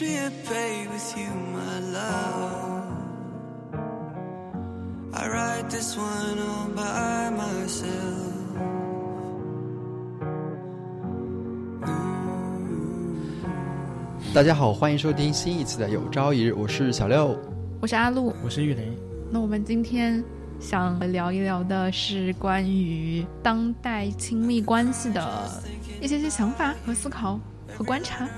me at bay with you, my love. I ride this one all by myself. 大家好，欢迎收听新一期的有朝一日，我是小六。我是阿露。我是玉林，那我们今天想聊一聊的是关于当代亲密关系的一些些想法和思考和观察。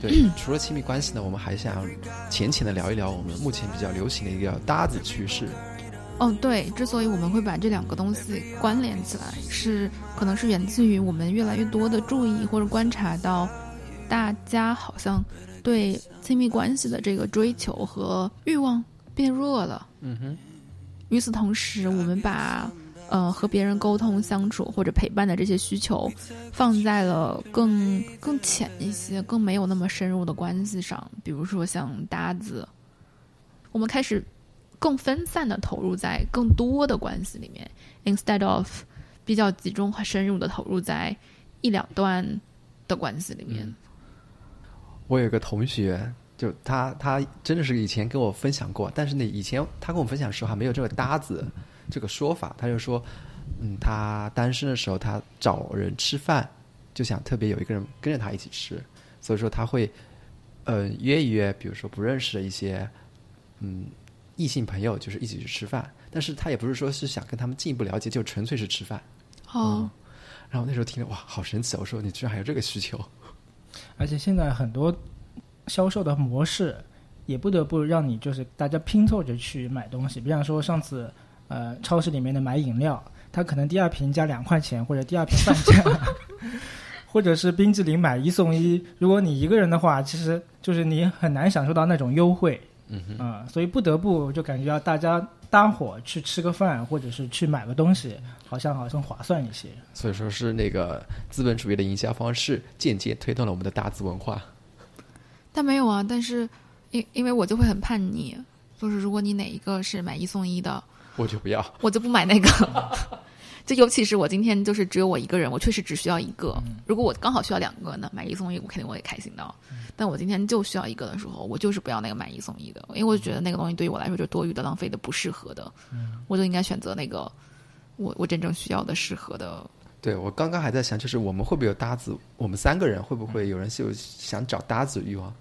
对，除了亲密关系呢，我们还想浅浅的聊一聊我们目前比较流行的一个搭子趋势。哦，对，之所以我们会把这两个东西关联起来，是可能是源自于我们越来越多的注意或者观察到，大家好像对亲密关系的这个追求和欲望变弱了。嗯哼，与此同时，我们把呃和别人沟通、相处或者陪伴的这些需求，放在了更更浅一些、更没有那么深入的关系上，比如说像搭子，我们开始更分散的投入在更多的关系里面，instead of 比较集中和深入的投入在一两段的关系里面。我有个同学，就他他真的是以前跟我分享过，但是那，以前他跟我分享的时候还没有这个搭子这个说法，他就说，嗯，他单身的时候，他找人吃饭就想特别有一个人跟着他一起吃，所以说他会，呃，约一约，比如说不认识的一些，嗯，异性朋友，就是一起去吃饭，但是他也不是说是想跟他们进一步了解，就纯粹是吃饭。哦，然后那时候听了哇，好神奇！我说你居然还有这个需求，而且现在很多销售的模式也不得不让你就是大家拼凑着去买东西，比方说上次呃超市里面的买饮料，它可能第二瓶加两块钱，或者第二瓶半价，或者是冰激凌买一送一。如果你一个人的话，其实就是你很难享受到那种优惠，嗯哼，嗯，所以不得不就感觉要大家搭伙去吃个饭，或者是去买个东西，好像好像划算一些。所以说是那个资本主义的营销方式间接推动了我们的大资文化。但没有啊，但是因因为我就会很叛逆，就是如果你哪一个是买一送一的，我就不要，我就不买那个。就尤其是我今天就是只有我一个人，我确实只需要一个。如果我刚好需要两个呢，买一送一，我肯定我也开心的。但我今天就需要一个的时候，我就是不要那个买一送一的，因为我觉得那个东西对于我来说就是多余的、浪费的、不适合的。我就应该选择那个我我真正需要的、适合的。对我刚刚还在想，就是我们会不会有搭子？我们三个人会不会有人是有想找搭子的欲望？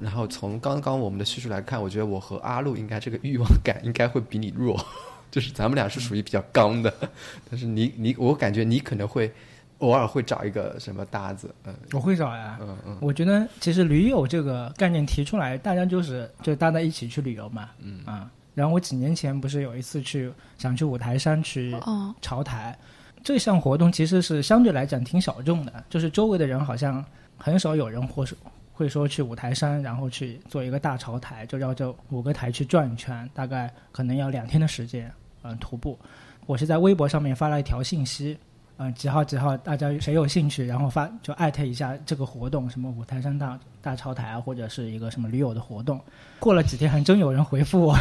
然后从刚刚我们的叙述来看，我觉得我和阿路应该这个欲望感应该会比你弱，就是咱们俩是属于比较刚的，但是你你我感觉你可能会偶尔会找一个什么搭子，嗯。我会找呀，嗯嗯。我觉得其实驴友这个概念提出来，大家就是就大家一起去旅游嘛，嗯。啊。然后我几年前不是有一次去想去五台山去哦，潮台，这项活动其实是相对来讲挺小众的，就是周围的人好像很少有人或是会说去五台山，然后去做一个大潮台，就绕这五个台去转一圈，大概可能要两天的时间，嗯、徒步。我是在微博上面发了一条信息，嗯、几号几号，大家谁有兴趣，然后发就艾特一下这个活动，什么五台山大大潮台啊，或者是一个什么驴友的活动。过了几天，还真有人回复我，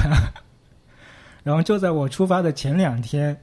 然后就在我出发的前两天，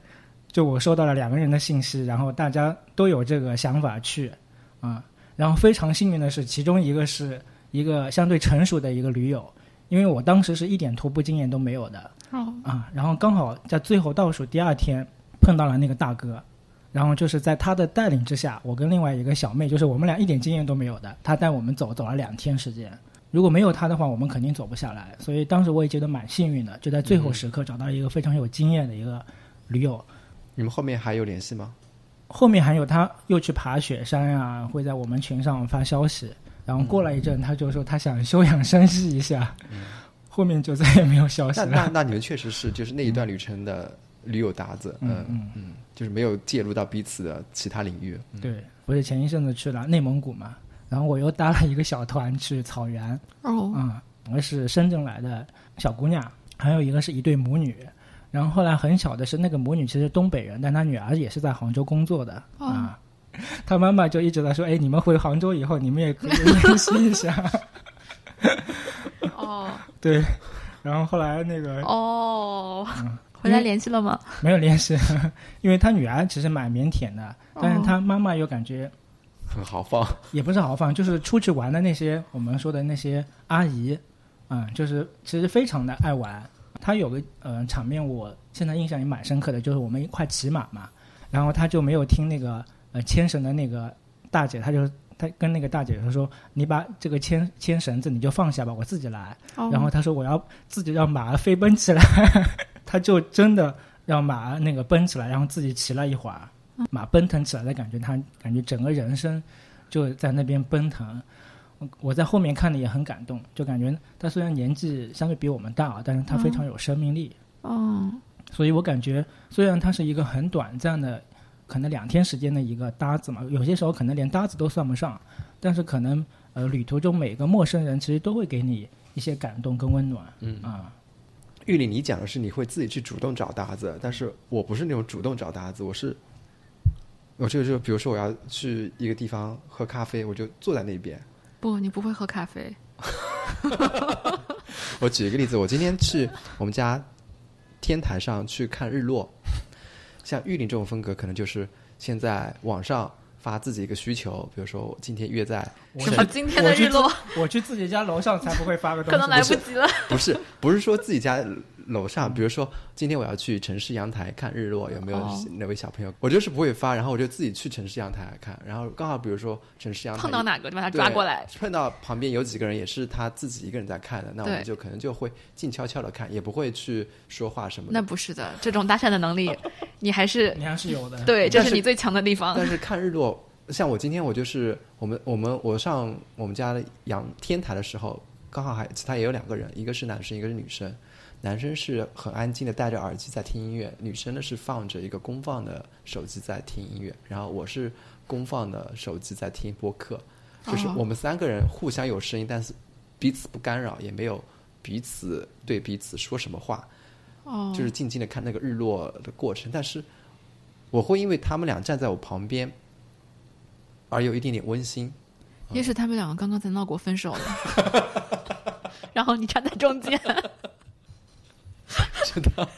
就我收到了两个人的信息，然后大家都有这个想法去，啊、然后非常幸运的是，其中一个是一个相对成熟的一个驴友，因为我当时是一点徒步经验都没有的，哦，啊，然后刚好在最后倒数第二天碰到了那个大哥，然后就是在他的带领之下，我跟另外一个小妹，就是我们俩一点经验都没有的，他带我们走走了两天时间。如果没有他的话，我们肯定走不下来。所以当时我也觉得蛮幸运的，就在最后时刻找到一个非常有经验的一个驴友。你们后面还有联系吗？后面还有他又去爬雪山啊，会在我们群上发消息。然后过了一阵，他就说他想休养生息一下，后面就再也没有消息那那。那你们确实是就是那一段旅程的驴友搭子，嗯嗯嗯嗯，就是没有介入到彼此的其他领域。嗯对，不是前一阵子去了内蒙古嘛，然后我又搭了一个小团去草原，哦，嗯，我是深圳来的小姑娘，还有一个是一对母女。然后后来很巧的是，那个母女其实东北人，但她女儿也是在杭州工作的哦啊。她妈妈就一直在说：“哎，你们回杭州以后，你们也可以联系一下。”哦 对，然后后来那个哦，嗯回来联系了吗？没有联系，因为他女儿其实蛮腼腆的，但是他妈妈又感觉很豪放。也不是豪放，就是出去玩的那些我们说的那些阿姨，嗯，就是其实非常的爱玩。他有个呃场面，我现在印象也蛮深刻的，就是我们一块骑马嘛，然后他就没有听那个呃牵绳的那个大姐，他就他跟那个大姐他说：“你把这个牵牵绳子你就放下吧，我自己来。”哦然后他说：“我要自己让马儿飞奔起来。”他就真的让马儿那个奔起来，然后自己骑了一会儿，马奔腾起来的感觉，他感觉整个人生就在那边奔腾。我我在后面看的也很感动，就感觉他虽然年纪相对比我们大啊，但是他非常有生命力。哦，所以我感觉，虽然他是一个很短暂的，可能两天时间的一个搭子嘛，有些时候可能连搭子都算不上，但是可能呃，旅途中每个陌生人其实都会给你一些感动跟温暖。嗯啊，玉里，你讲的是你会自己去主动找搭子，但是我不是那种主动找搭子，我是，我这个就比如说我要去一个地方喝咖啡，我就坐在那边。不，你不会喝咖啡。我举一个例子，我今天去我们家天台上去看日落，像玉林这种风格，可能就是现在网上发自己一个需求，比如说我今天约在什么今天的日落我去自我去自己家楼上才不会发个东西，可能来不及了。不是不是说自己家楼上，比如说今天我要去城市阳台看日落，有没有哦哪位小朋友？我就是不会发，然后我就自己去城市阳台看，然后刚好比如说城市阳台碰到哪个就把他抓过来。碰到旁边有几个人也是他自己一个人在看的，那我们就可能就会静悄悄的看，也不会去说话什么那。不是的，这种搭讪的能力，你还是你还是有的。对，这是是你最强的地方。但是看日落，像我今天我就是我们我们我上我们家的阳天台的时候，刚好还其他也有两个人，一个是男生，一个是女生。男生是很安静的戴着耳机在听音乐，女生呢是放着一个公放的手机在听音乐，然后我是公放的手机在听播客，就是哦我们三个人互相有声音，但是彼此不干扰，也没有彼此对彼此说什么话，哦，就是静静的看那个日落的过程。但是我会因为他们俩站在我旁边，而有一点点温馨。也许他们两个刚刚才闹过分手了，然后你站在中间。真的，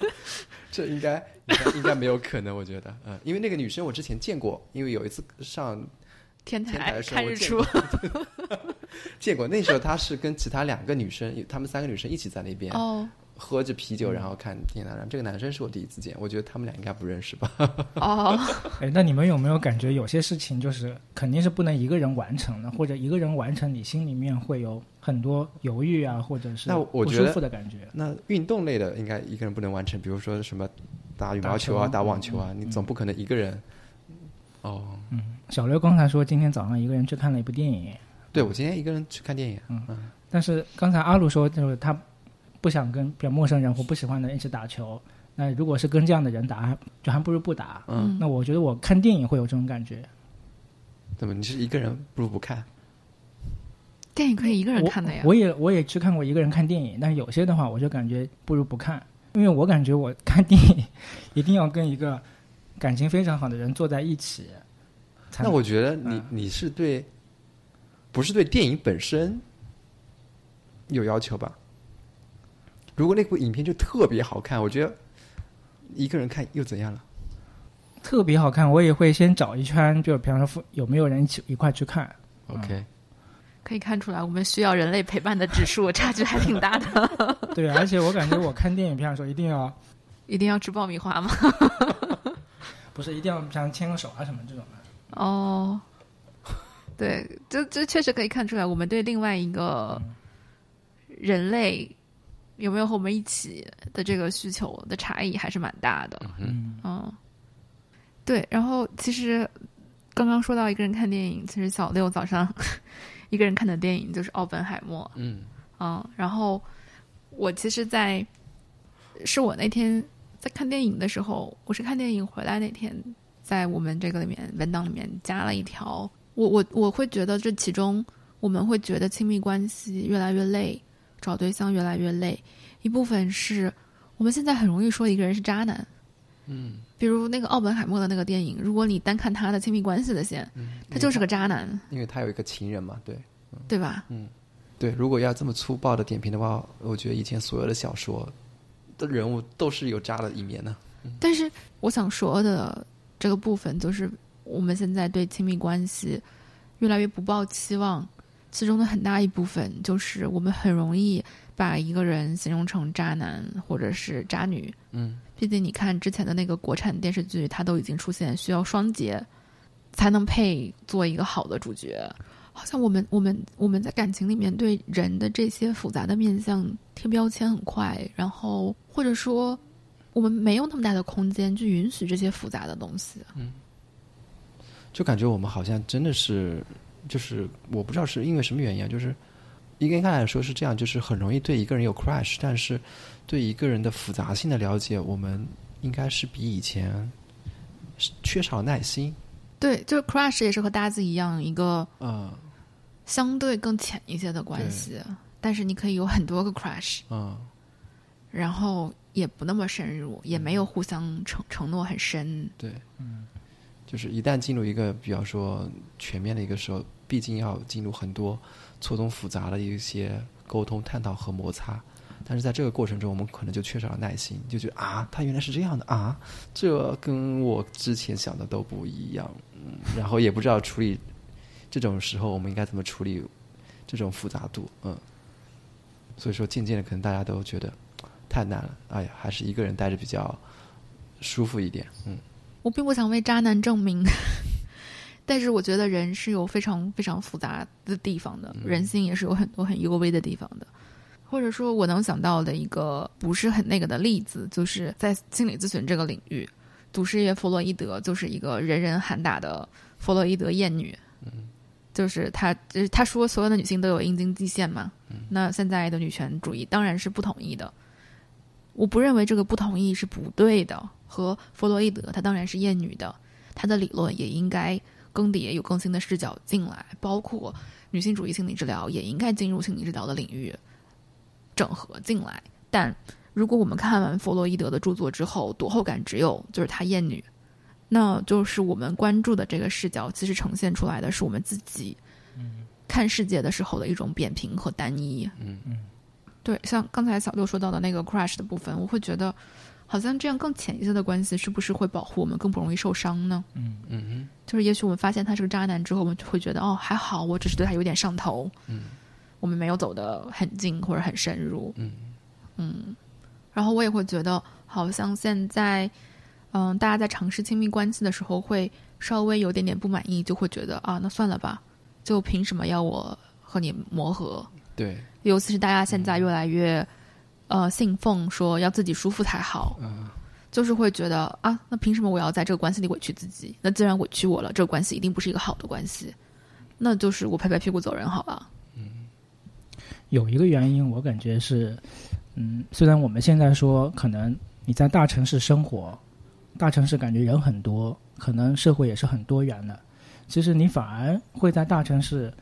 这应该应该应该没有可能，我觉得，嗯，因为那个女生我之前见过，因为有一次上天台天台的时候看日出我见过，见过，那时候她是跟其他两个女生，她们三个女生一起在那边哦喝着啤酒，然后看天台。然后这个男生是我第一次见，我觉得他们俩应该不认识吧？哦，哎，那你们有没有感觉有些事情就是肯定是不能一个人完成的，或者一个人完成，你心里面会有很多犹豫啊，或者是那我不舒觉得服的感觉？那运动类的应该一个人不能完成，比如说什么打羽毛球啊、打打网球啊，嗯你总不可能一个人。哦，嗯小刘刚才说今天早上一个人去看了一部电影，对，我今天一个人去看电影，嗯嗯但是刚才阿鲁说就是他不想跟比较陌生人或不喜欢的人一起打球。那如果是跟这样的人打，就还不如不打。嗯，那我觉得我看电影会有这种感觉。怎么你是一个人不如不看？电影可以一个人看的呀我。我也我也去看过一个人看电影，但是有些的话，我就感觉不如不看，因为我感觉我看电影一定要跟一个感情非常好的人坐在一起。那我觉得你嗯你是对，不是对电影本身有要求吧？如果那部影片就特别好看，我觉得一个人看又怎样了？特别好看，我也会先找一圈，就比方说有没有人一起一块去看。OK，可以看出来，我们需要人类陪伴的 指数差距还挺大的。对，而且我感觉我看电影片的时候一定要 一定要吃爆米花吗？不是一定要像牵个手啊什么这种的。哦，对，这这确实可以看出来，我们对另外一个人类有没有和我们一起的这个需求的差异还是蛮大的。嗯，嗯，对。然后其实刚刚说到一个人看电影，其实小六早上 一个人看的电影就是《奥本海默》。嗯嗯，然后我其实在，是我那天在看电影的时候，我是看电影回来那天，在我们这个里面文档里面加了一条，我我我会觉得这其中我们会觉得亲密关系越来越累，找对象越来越累，一部分是我们现在很容易说一个人是渣男，嗯，比如那个奥本海默的那个电影，如果你单看他的亲密关系的线，他就是个渣男，因为他有一个情人嘛，对，对吧？嗯，对，如果要这么粗暴的点评的话，我觉得以前所有的小说的人物都是有渣的一面的。但是我想说的这个部分，就是我们现在对亲密关系越来越不抱期望，其中的很大一部分就是我们很容易把一个人形容成渣男或者是渣女。嗯，毕竟你看之前的那个国产电视剧，它都已经出现需要双节才能配做一个好的主角。好像我们我们我们在感情里面对人的这些复杂的面相贴标签很快，然后或者说我们没有那么大的空间去允许这些复杂的东西。嗯就感觉我们好像真的是，就是我不知道是因为什么原因啊，就是应该来说是这样，就是很容易对一个人有 crush，但是对一个人的复杂性的了解，我们应该是比以前是缺少耐心。对，就是 crush 也是和搭子一样一个嗯相对更浅一些的关系，但是你可以有很多个 crush，嗯，然后也不那么深入，也没有互相承承诺很深。对，嗯就是一旦进入一个比方说全面的一个时候，毕竟要进入很多错综复杂的一些沟通、探讨和摩擦。但是在这个过程中，我们可能就缺少了耐心，就觉得啊，他原来是这样的啊，这跟我之前想的都不一样，嗯，然后也不知道处理这种时候我们应该怎么处理这种复杂度，嗯，所以说渐渐的可能大家都觉得太难了，哎呀，还是一个人待着比较舒服一点，嗯。我并不想为渣男证明，但是我觉得人是有非常非常复杂的地方的，人性也是有很多很幽微的地方的。或者说，我能想到的一个不是很那个的例子，就是在心理咨询这个领域，祖师爷弗洛伊德就是一个人人喊打的弗洛伊德厌女。就是他，就是他说所有的女性都有阴茎极限嘛。那现在的女权主义当然是不同意的。我不认为这个不同意是不对的。和弗洛伊德，他当然是厌女的，他的理论也应该更迭有更新的视角进来，包括女性主义心理治疗也应该进入心理治疗的领域整合进来。但如果我们看完弗洛伊德的著作之后，读后感只有就是他厌女，那就是我们关注的这个视角，其实呈现出来的是我们自己看世界的时候的一种扁平和单一。嗯嗯，对，像刚才小六说到的那个 crush 的部分，我会觉得。好像这样更浅一些的关系，是不是会保护我们更不容易受伤呢？嗯嗯就是也许我们发现他是个渣男之后，我们就会觉得哦还好，我只是对他有点上头。嗯，我们没有走得很近或者很深入。嗯嗯，然后我也会觉得，好像现在，嗯，大家在尝试亲密关系的时候，会稍微有点点不满意，就会觉得啊，那算了吧，就凭什么要我和你磨合？对，尤其是大家现在越来越。呃，信奉说要自己舒服才好，嗯，就是会觉得啊，那凭什么我要在这个关系里委屈自己？那既然委屈我了，这个关系一定不是一个好的关系，那就是我拍拍屁股走人好了。有一个原因，我感觉是，嗯，虽然我们现在说可能你在大城市生活，大城市感觉人很多，可能社会也是很多元的，其实你反而会在大城市。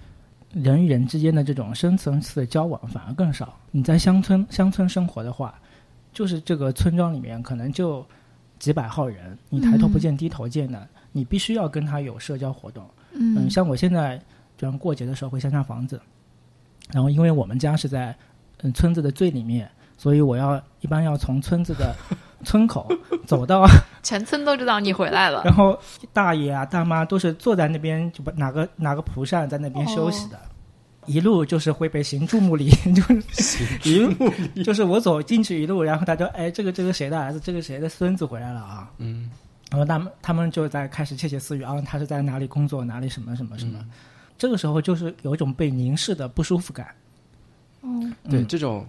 人与人之间的这种深层次的交往反而更少。你在乡村乡村生活的话，就是这个村庄里面可能就几百号人，你抬头不见低头见的，你必须要跟他有社交活动。嗯，像我现在，就像过节的时候回乡下房子，然后因为我们家是在嗯村子的最里面，所以我要一般要从村子的村口走到。全村都知道你回来了。然后大爷啊、大妈都是坐在那边，就把拿个拿个蒲扇在那边休息的，一路就是会被行注目礼，就是一路就是我走进去一路，然后他就哎，这个这个谁的儿子，这个谁的孙子回来了啊？嗯，然后他们他们就在开始窃窃私语啊，他是在哪里工作，哪里什么什么什么，这个时候就是有一种被凝视的不舒服感。嗯，对这种。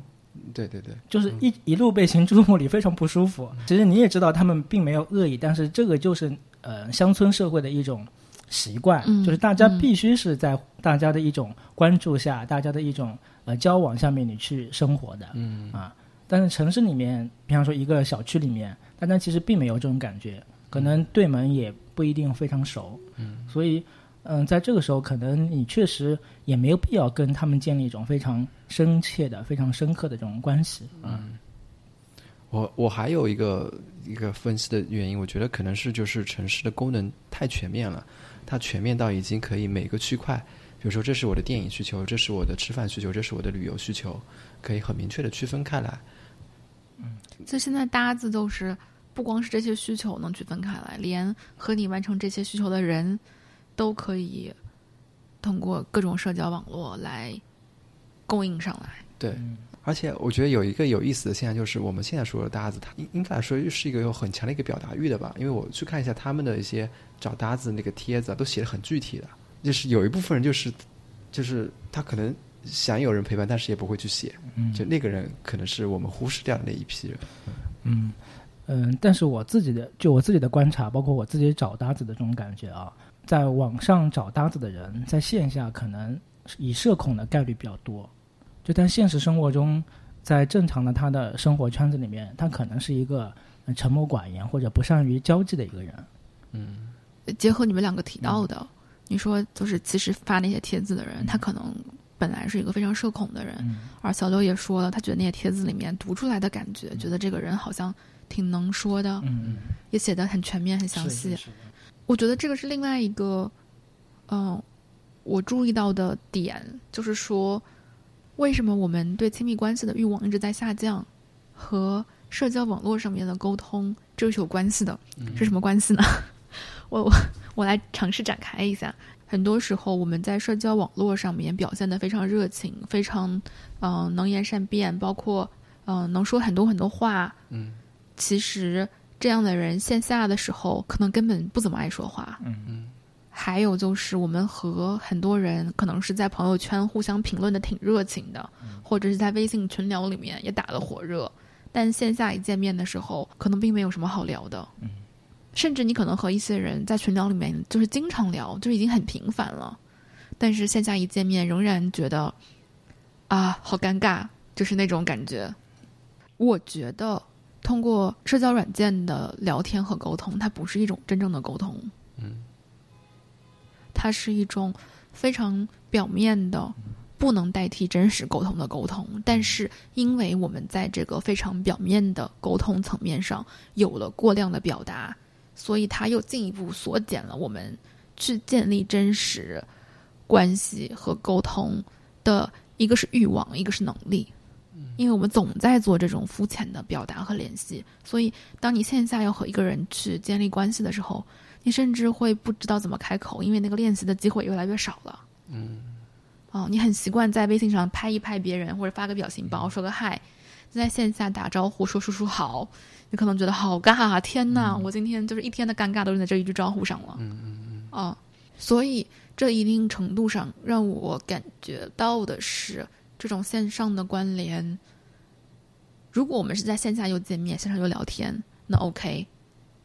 对对对，就是一一路被行注目礼，非常不舒服。其实你也知道，他们并没有恶意，但是这个就是呃乡村社会的一种习惯，就是大家必须是在大家的一种关注下，大家的一种呃交往下面你去生活的，嗯啊。但是城市里面，比方说一个小区里面，大家其实并没有这种感觉，可能对门也不一定非常熟，嗯，所以。嗯，在这个时候，可能你确实也没有必要跟他们建立一种非常深切的、非常深刻的这种关系。嗯，我我还有一个一个分析的原因，我觉得可能是就是城市的功能太全面了，它全面到已经可以每个区块比如说这是我的电影需求，这是我的吃饭需求，这是我的旅游需求，可以很明确的区分开来。嗯就现在搭子都是不光是这些需求能区分开来，连和你完成这些需求的人，都可以通过各种社交网络来供应上来。对，而且我觉得有一个有意思的现象，就是我们现在说的搭子，他应应该来说是一个有很强的一个表达欲的吧？因为我去看一下他们的一些找搭子那个帖子，都写的很具体的，就是有一部分人就是就是他可能想有人陪伴，但是也不会去写，嗯就那个人可能是我们忽视掉的那一批人。嗯嗯，但是我自己的就我自己的观察，包括我自己找搭子的这种感觉啊，在网上找搭子的人，在线下可能以社恐的概率比较多，就但现实生活中，在正常的他的生活圈子里面，他可能是一个呃沉默寡言或者不善于交际的一个人。嗯。结合你们两个提到的，你说就是其实发那些帖子的人，他可能本来是一个非常社恐的人，嗯。而小刘也说了，他觉得那些帖子里面读出来的感觉，觉得这个人好像挺能说的，嗯也写的很全面、很详嗯，细。是是是我觉得这个是另外一个，嗯、我注意到的点，就是说，为什么我们对亲密关系的欲望一直在下降，和社交网络上面的沟通这是有关系的。是什么关系呢？我我我来尝试展开一下。很多时候，我们在社交网络上面表现的非常热情，非常嗯、呃能言善辩，包括嗯、呃能说很多很多话。嗯，其实这样的人线下的时候可能根本不怎么爱说话。嗯嗯还有就是，我们和很多人可能是在朋友圈互相评论的挺热情的，或者是在微信群聊里面也打得火热，但线下一见面的时候，可能并没有什么好聊的。甚至你可能和一些人在群聊里面就是经常聊，就已经很频繁了，但是线下一见面仍然觉得啊好尴尬，就是那种感觉。我觉得通过社交软件的聊天和沟通，它不是一种真正的沟通。嗯，它是一种非常表面的，不能代替真实沟通的沟通。但是，因为我们在这个非常表面的沟通层面上有了过量的表达，所以它又进一步缩减了我们去建立真实关系和沟通的一个是欲望，一个是能力。因为我们总在做这种肤浅的表达和联系，所以当你线下要和一个人去建立关系的时候，你甚至会不知道怎么开口，因为那个练习的机会越来越少了。嗯，哦，你很习惯在微信上拍一拍别人，或者发个表情包，说个嗨，在线下打招呼说叔叔好，你可能觉得好尬啊！天呐，我今天就是一天的尴尬都用在这一句招呼上了。嗯嗯嗯，啊，所以这一定程度上让我感觉到的是，这种线上的关联，如果我们是在线下又见面，线上又聊天，那 OK。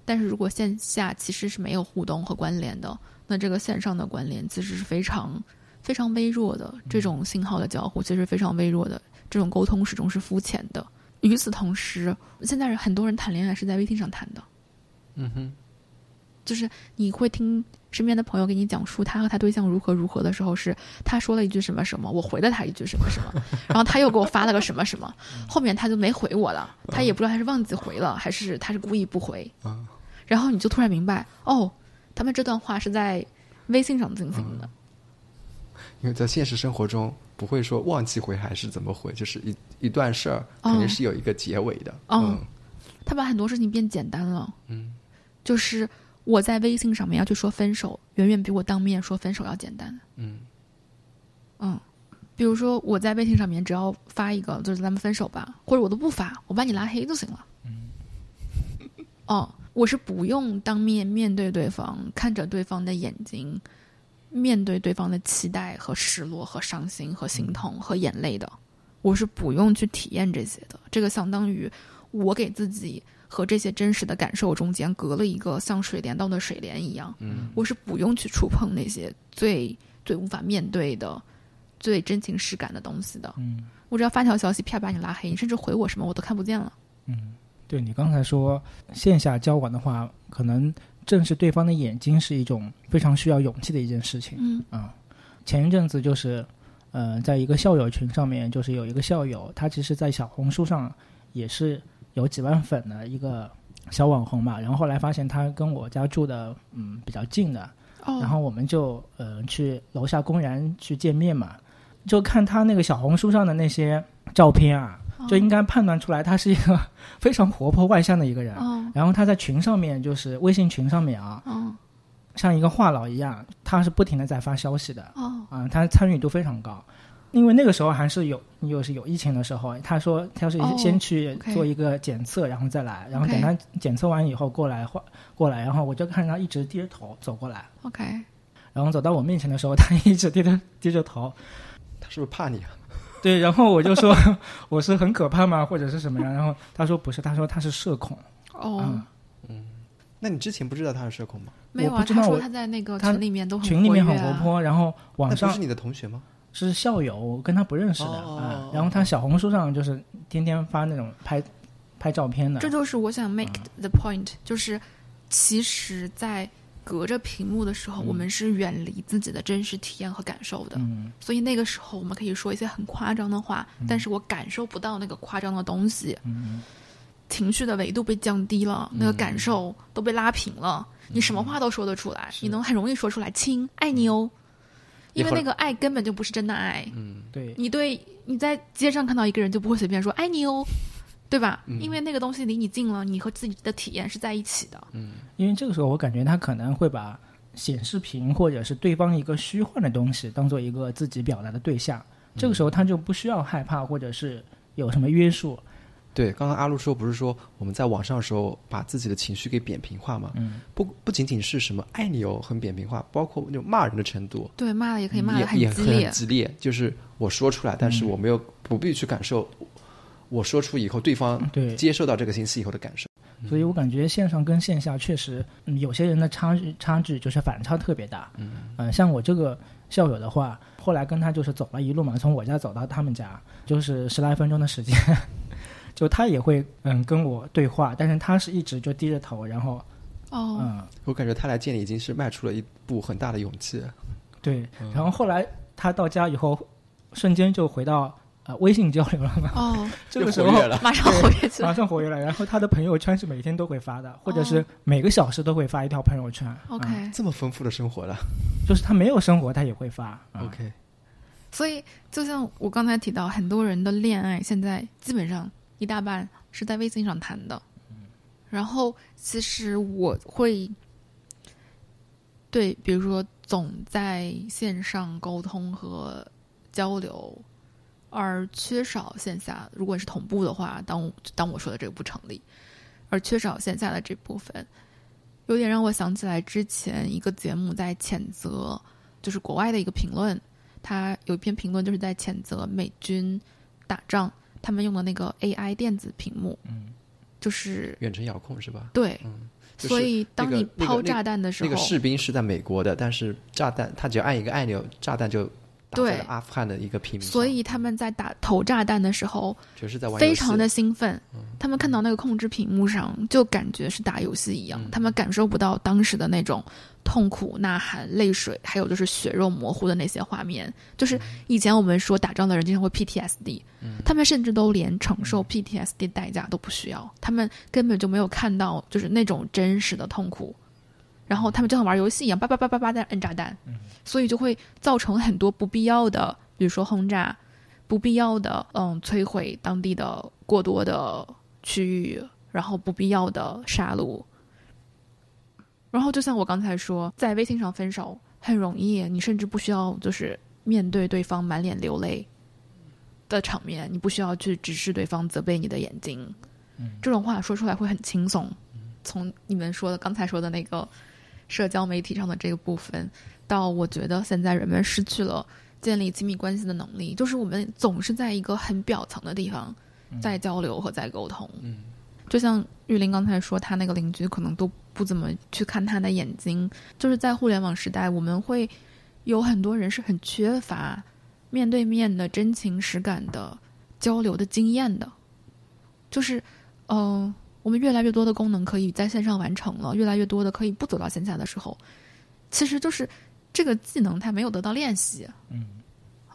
但是如果线下其实是没有互动和关联的，那这个线上的关联其实是非常非常微弱的。这种信号的交互其实非常微弱的，这种沟通始终是肤浅的。与此同时，现在人很多人谈恋爱是在微信上谈的。嗯哼，就是你会听身边的朋友给你讲述他和他对象如何如何的时候，是他说了一句什么什么，我回了他一句什么什么，然后他又给我发了个什么什么，后面他就没回我了，他也不知道他是忘记回了，还是他是故意不回，啊，然后你就突然明白，哦，他们这段话是在微信上进行的，因为在现实生活中不会说忘记回还是怎么回，就是一一段事儿哦肯定是有一个结尾的。哦嗯。他把很多事情变简单了，嗯。就是我在微信上面要去说分手，远远比我当面说分手要简单。嗯嗯，比如说我在微信上面只要发一个就是咱们分手吧，或者我都不发，我把你拉黑就行了。嗯，哦，我是不用当面面对对方，看着对方的眼睛，面对对方的期待和失落和伤心和心痛和眼泪的，我是不用去体验这些的。这个相当于我给自己和这些真实的感受中间隔了一个像水帘洞的水帘一样。嗯我是不用去触碰那些最最无法面对的、最真情实感的东西的。嗯我只要发条消息，啪把你拉黑，你甚至回我什么我都看不见了。嗯，对你刚才说线下交往的话，可能正视对方的眼睛是一种非常需要勇气的一件事情。嗯啊，前一阵子就是，呃，在一个校友群上面，就是有一个校友，他其实在小红书上也是有几万粉的一个小网红嘛，然后后来发现他跟我家住的嗯比较近的，哦，然后我们就呃去楼下公园去见面嘛，就看他那个小红书上的那些照片啊，就应该判断出来他是一个 非常活泼外向的一个人。哦然后他在群上面，就是微信群上面啊，哦像一个话痨一样，他是不停的在发消息的哦啊，他参与度非常高。因为那个时候还是有，又是有疫情的时候，他说他是哦先去做一个检测，然后再来，然后等他检测完以后过来换过来，然后我就看他一直低着头走过来，，OK，然后走到我面前的时候，他一直低着低着头，他是不是怕你啊？对，然后我就说 我是很可怕吗，或者是什么呀？然后他说不是，他说他是社恐。哦嗯，那你之前不知道他是社恐吗？没有啊，知道我他在那个群里面都很群里面很活泼，然后网上不是你的同学吗？是校友，我跟他不认识的啊、哦然后他小红书上就是天天发那种拍拍照片的。这，就是我想 make 嗯。the point，、就是其实，在隔着屏幕的时候，我们是远离自己的真实体验和感受的。嗯。所以那个时候，我们可以说一些很夸张的话，但是我感受不到那个夸张的东西，嗯。情绪的维度被降低了，那个感受都被拉平了，你什么话都说得出来，你能很容易说出来“亲，爱你哦”，因为那个爱根本就不是真的爱。嗯，对，你对你在街上看到一个人就不会随便说“爱你哦”，对吧？嗯因为那个东西离你近了，你和自己的体验是在一起的。嗯因为这个时候我感觉他可能会把显示屏或者是对方一个虚幻的东西当做一个自己表达的对象，这个时候他就不需要害怕或者是有什么约束，对，刚刚阿路说不是说我们在网上的时候把自己的情绪给扁平化吗？嗯，不不仅仅是什么爱你哦很扁平化，包括那种骂人的程度，对，骂了也可以骂的也也激烈很。激烈。就是我说出来，但是我没有不必去感受，我说出以后对方对，接受到这个信息以后的感受。所以我感觉线上跟线下确实，嗯，有些人的差距差距就是反差特别大。嗯，呃，像我这个校友的话，后来跟他就是走了一路嘛，从我家走到他们家，就是十来分钟的时间。就他也会嗯跟我对话，但是他是一直就低着头，然后哦，嗯我感觉他来见你已经是迈出了一步很大的勇气。对，然后后来他到家以后，瞬间就回到呃微信交流了嘛。哦，这个时候马上活跃起来马。上活跃了，然后他的朋友圈是每天都会发的，或者是每个小时都会发一条朋友圈。OK，、嗯这么丰富的生活了。就是他没有生活，他也会发。嗯 OK，所以就像我刚才提到，很多人的恋爱现在基本上一大半是在微信上谈的。然后其实我会对，比如说总在线上沟通和交流，而缺少线下，如果是同步的话，当当我说的这个不成立，而缺少线下的这部分，有点让我想起来之前一个节目在谴责，就是国外的一个评论，他有一篇评论就是在谴责美军打仗，他们用的那个 AI 电子屏幕，嗯，就是远程遥控是吧？对，嗯，就是所以当你抛炸弹的时候，那个士兵是在美国的，但是炸弹他只要按一个按钮，炸弹就打在阿富汗的一个平民。所以他们在打投炸弹的时候就是在玩非常的兴奋，他们看到那个控制屏幕上就感觉是打游戏一样，他们感受不到当时的那种痛苦、呐喊、泪水，还有就是血肉模糊的那些画面。就是以前我们说打仗的人经常会 PTSD，、他们甚至都连承受 PTSD 代价都不需要，他们根本就没有看到就是那种真实的痛苦。然后他们就像玩游戏一样，叭叭叭叭叭在摁炸弹，所以就会造成很多不必要的，比如说轰炸，不必要的嗯摧毁当地的过多的区域，然后不必要的杀戮。然后就像我刚才说，在微信上分手很容易，你甚至不需要就是面对对方满脸流泪的场面，你不需要去直视对方责备你的眼睛，这种话说出来会很轻松。从你们说的刚才说的那个社交媒体上的这个部分，到我觉得现在人们失去了建立亲密关系的能力，就是我们总是在一个很表层的地方在交流和在沟通。嗯，就像玉林刚才说，他那个邻居可能都不怎么去看他的眼睛，就是在互联网时代，我们会有很多人是很缺乏面对面的真情实感的交流的经验的，就是嗯。呃我们越来越多的功能可以在线上完成了，越来越多的可以不走到线下的时候，其实就是这个技能它没有得到练习。嗯，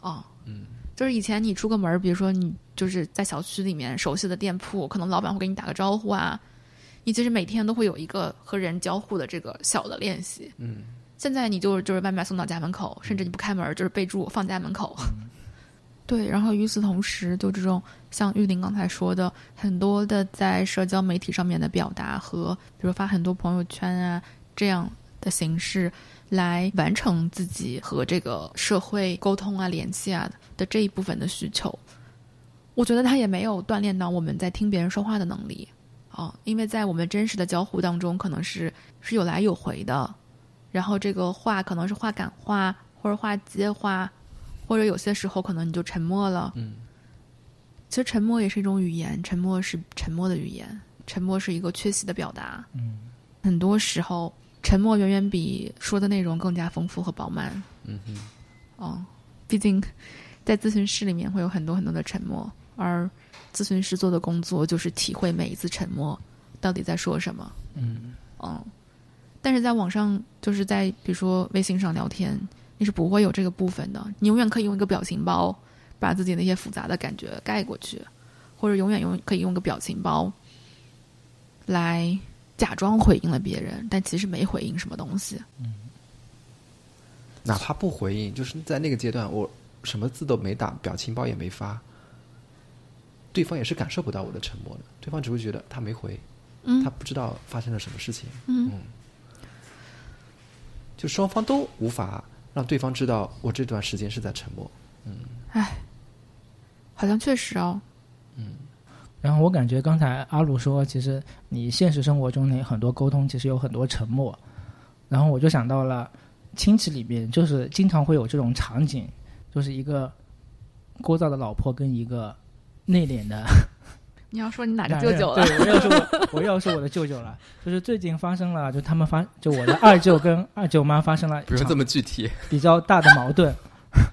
啊，嗯，就是以前你出个门，比如说你就是在小区里面熟悉的店铺，可能老板会给你打个招呼啊，你其实每天都会有一个和人交互的这个小的练习。嗯，现在你就就是外卖送到家门口，甚至你不开门就是备注放家门口。对，然后与此同时，就这种像玉林刚才说的，很多的在社交媒体上面的表达和，比如发很多朋友圈啊这样的形式，来完成自己和这个社会沟通啊、联系啊的这一部分的需求。我觉得他也没有锻炼到我们在听别人说话的能力啊，因为在我们真实的交互当中，可能是是有来有回的，然后这个话可能是话赶话或者话接话。或者有些时候可能你就沉默了。嗯，其实沉默也是一种语言，沉默是沉默的语言，沉默是一个缺席的表达。嗯，很多时候沉默远远比说的内容更加丰富和饱满。嗯哼，哦，毕竟在咨询室里面会有很多很多的沉默，而咨询师做的工作就是体会每一次沉默到底在说什么。嗯嗯，但是在网上，就是在比如说微信上聊天。你是不会有这个部分的，你永远可以用一个表情包把自己那些复杂的感觉盖过去，或者永远用可以用个表情包来假装回应了别人，但其实没回应什么东西。嗯，哪怕不回应，就是在那个阶段，我什么字都没打，表情包也没发，对方也是感受不到我的沉默的，对方只会觉得他没回，嗯他不知道发生了什么事情，嗯就双方都无法。让对方知道我这段时间是在沉默。嗯，哎，好像确实哦。嗯，然后我感觉刚才阿鲁说，其实你现实生活中你很多沟通，其实有很多沉默。然后我就想到了亲戚里面，就是经常会有这种场景，就是一个聒噪的老婆跟一个内敛的。你要说你哪个舅舅了？对，我要说我，我要说我的舅舅了。就是最近发生了，就他们发，就我的二舅跟二舅妈发生了，不用这么具体，比较大的矛盾。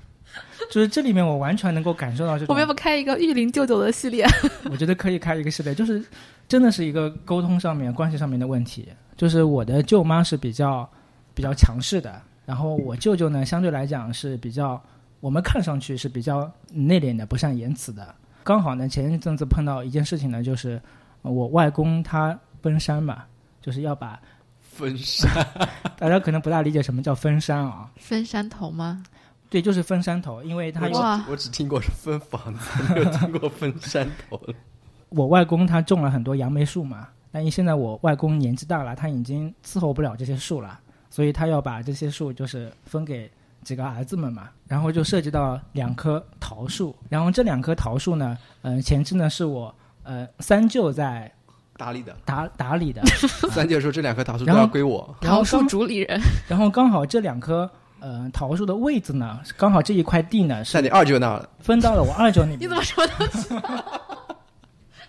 就是这里面我完全能够感受到这种。我们要不开一个玉林舅舅的系列？我觉得可以开一个系列，就是真的是一个沟通上面、关系上面的问题。就是我的舅妈是比较比较强势的，然后我舅舅呢，相对来讲是比较，我们看上去是比较内敛的、不善言辞的。刚好呢，前一阵子碰到一件事情呢，就是我外公他分山嘛，就是要把分山，大家可能不大理解什么叫分山啊？分山头吗？对，就是分山头，因为他哇，我只听过是分房子，没有听过分山头。我外公他种了很多杨梅树嘛，但因现在我外公年纪大了，他已经伺候不了这些树了，所以他要把这些树就是分给。几个儿子们嘛，然后就涉及到两棵桃树，然后这两棵桃树呢，嗯，前期呢是我呃三舅在打理的，打打理的。三舅说这两棵桃树都要归我，桃树主理人。然后刚好这两棵呃桃树的位置呢，刚好这一块地呢是在你二舅那儿，分到了我二舅那 边。你怎么说的？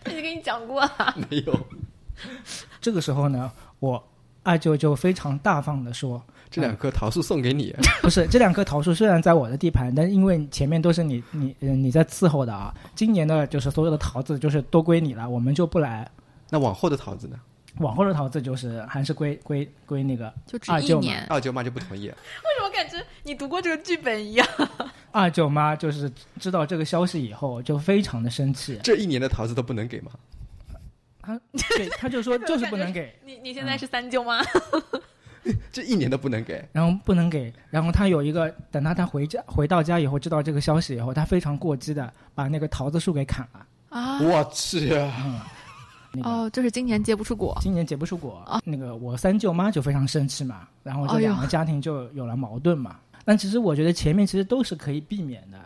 他就跟你讲过啊？没有。这个时候呢，我二舅就非常大方的说。这两棵桃树送给你，不是这两棵桃树虽然在我的地盘，但因为前面都是你你你在伺候的啊，今年的就是所有的桃子就是都归你了，我们就不来。那往后的桃子呢？往后的桃子就是还是归归归那个就二舅妈，二舅妈就不同意。为什么感觉你读过这个剧本一样？二舅妈就是知道这个消息以后就非常的生气。这一年的桃子都不能给吗？他对他就说就是不能给。你你现在是三舅妈？这一年都不能给，然后不能给，然后他有一个，等他他回家回到家以后知道这个消息以后，他非常过激的把那个桃子树给砍了。啊！我去！哦，就是今年结不出果，今年结不出果。那个我三舅妈就非常生气嘛，然后这两个家庭就有了矛盾嘛。但其实我觉得前面其实都是可以避免的，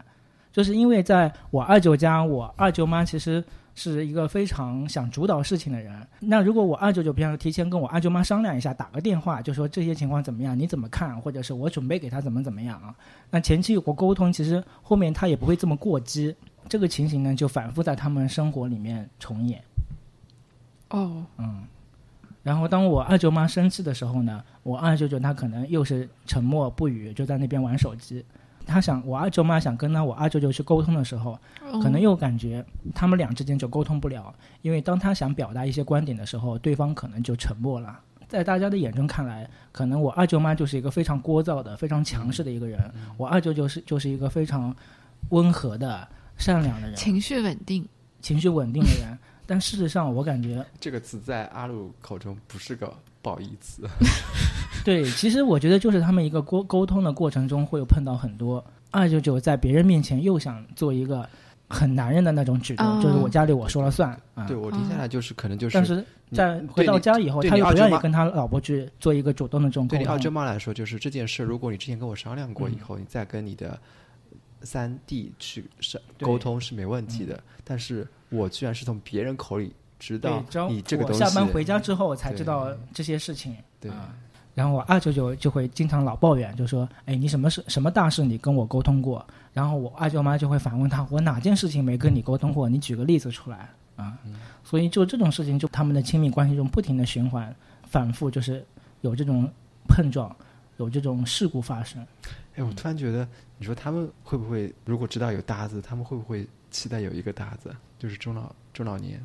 就是因为在我二舅家，我二舅妈其实。是一个非常想主导事情的人。那如果我二舅舅，比方说提前跟我二舅妈商量一下，打个电话，就说这些情况怎么样，你怎么看，或者是我准备给他怎么怎么样啊？那前期有过沟通，其实后面他也不会这么过激。这个情形呢，就反复在他们生活里面重演。哦，嗯。然后当我二舅妈生气的时候呢，我二舅舅他可能又是沉默不语，就在那边玩手机。他想，我二舅妈想跟他我二舅舅去沟通的时候，可能又感觉他们俩之间就沟通不了，因为当他想表达一些观点的时候，对方可能就沉默了。在大家的眼中看来，可能我二舅妈就是一个非常聒噪的、非常强势的一个人，我二舅舅是就是一个非常温和的、善良的人，情绪稳定、情绪稳定的人。但事实上，我感觉这个词在阿鲁口中不是个褒义词。对，其实我觉得就是他们一个沟沟通的过程中会有碰到很多二舅舅在别人面前又想做一个很男人的那种举动，哦就是我家里我说了算啊。对我听下来就是可能就是，但是在回到家以后，他又不愿意跟他老婆去做一个主动的这种沟通对你二舅。妈来说，就是这件事，如果你之前跟我商量过以嗯后，你再跟你的三弟去是沟通是没问题的。但是我居然是从别人口里知道，你这个东西，下班回家之后我才知道这些事情。对啊然后我二舅舅就会经常老抱怨，就说：“哎，你什么事什么大事你跟我沟通过？”然后我二舅妈就会反问他：“我哪件事情没跟你沟通过？你举个例子出来啊！”所以就这种事情，就他们的亲密关系中不停的循环、反复，就是有这种碰撞，有这种事故发生。哎，我突然觉得，你说他们会不会，如果知道有搭子，他们会不会期待有一个搭子，就是中老中老年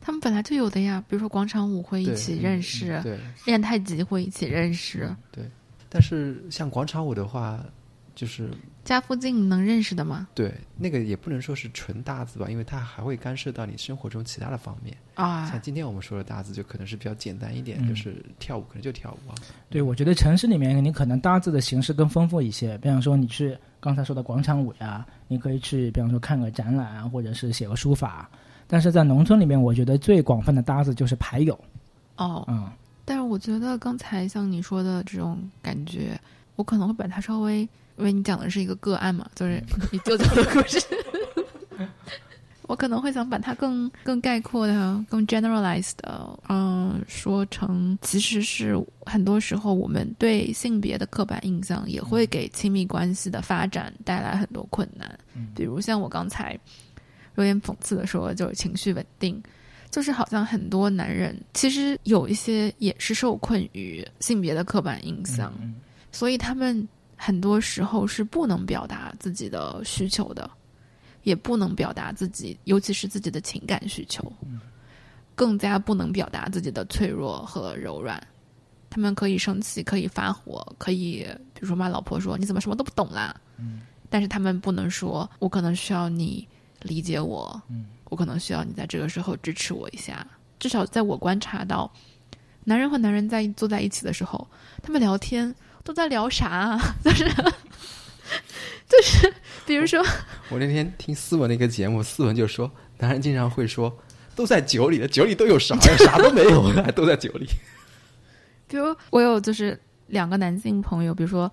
他们本来就有的呀，比如说广场舞会一起嗯认识，对练太极会一起认识，对。但是像广场舞的话，就是家附近能认识的吗？对那个也不能说是纯搭子吧，因为它还会干涉到你生活中其他的方面啊。像啊，今天我们说的搭子，就可能是比较简单一点，嗯就是跳舞可能就跳舞啊。对，我觉得城市里面你可能搭子的形式更丰富一些，比方说你去刚才说的广场舞呀，你可以去，比方说看个展览啊，或者是写个书法。但是在农村里面，我觉得最广泛的搭子就是牌友，哦，嗯，但是我觉得刚才像你说的这种感觉，我可能会把它稍微，因为你讲的是一个个案嘛，就是你舅舅的故事，我可能会想把它更更概括的、更 generalized 的，嗯、说成其实是很多时候我们对性别的刻板印象也会给亲密关系的发展带来很多困难，比如像我刚才有点讽刺的说，就是情绪稳定。就是好像很多男人其实有一些也是受困于性别的刻板印象，嗯所以他们很多时候是不能表达自己的需求的，也不能表达自己，尤其是自己的情感需求，更加不能表达自己的脆弱和柔软。他们可以生气，可以发火，可以比如说骂老婆说你怎么什么都不懂啦，但是他们不能说我可能需要你理解我，我可能需要你在这个时候支持我一下。至少在我观察到，男人和男人在坐在一起的时候，他们聊天都在聊啥、啊？就是 就是，比如说，我那天听思文的一个节目，思文就说，男人经常会说，都在酒里了，酒里都有啥呀？啥都没有，还都在酒里。比如我有就是两个男性朋友，比如说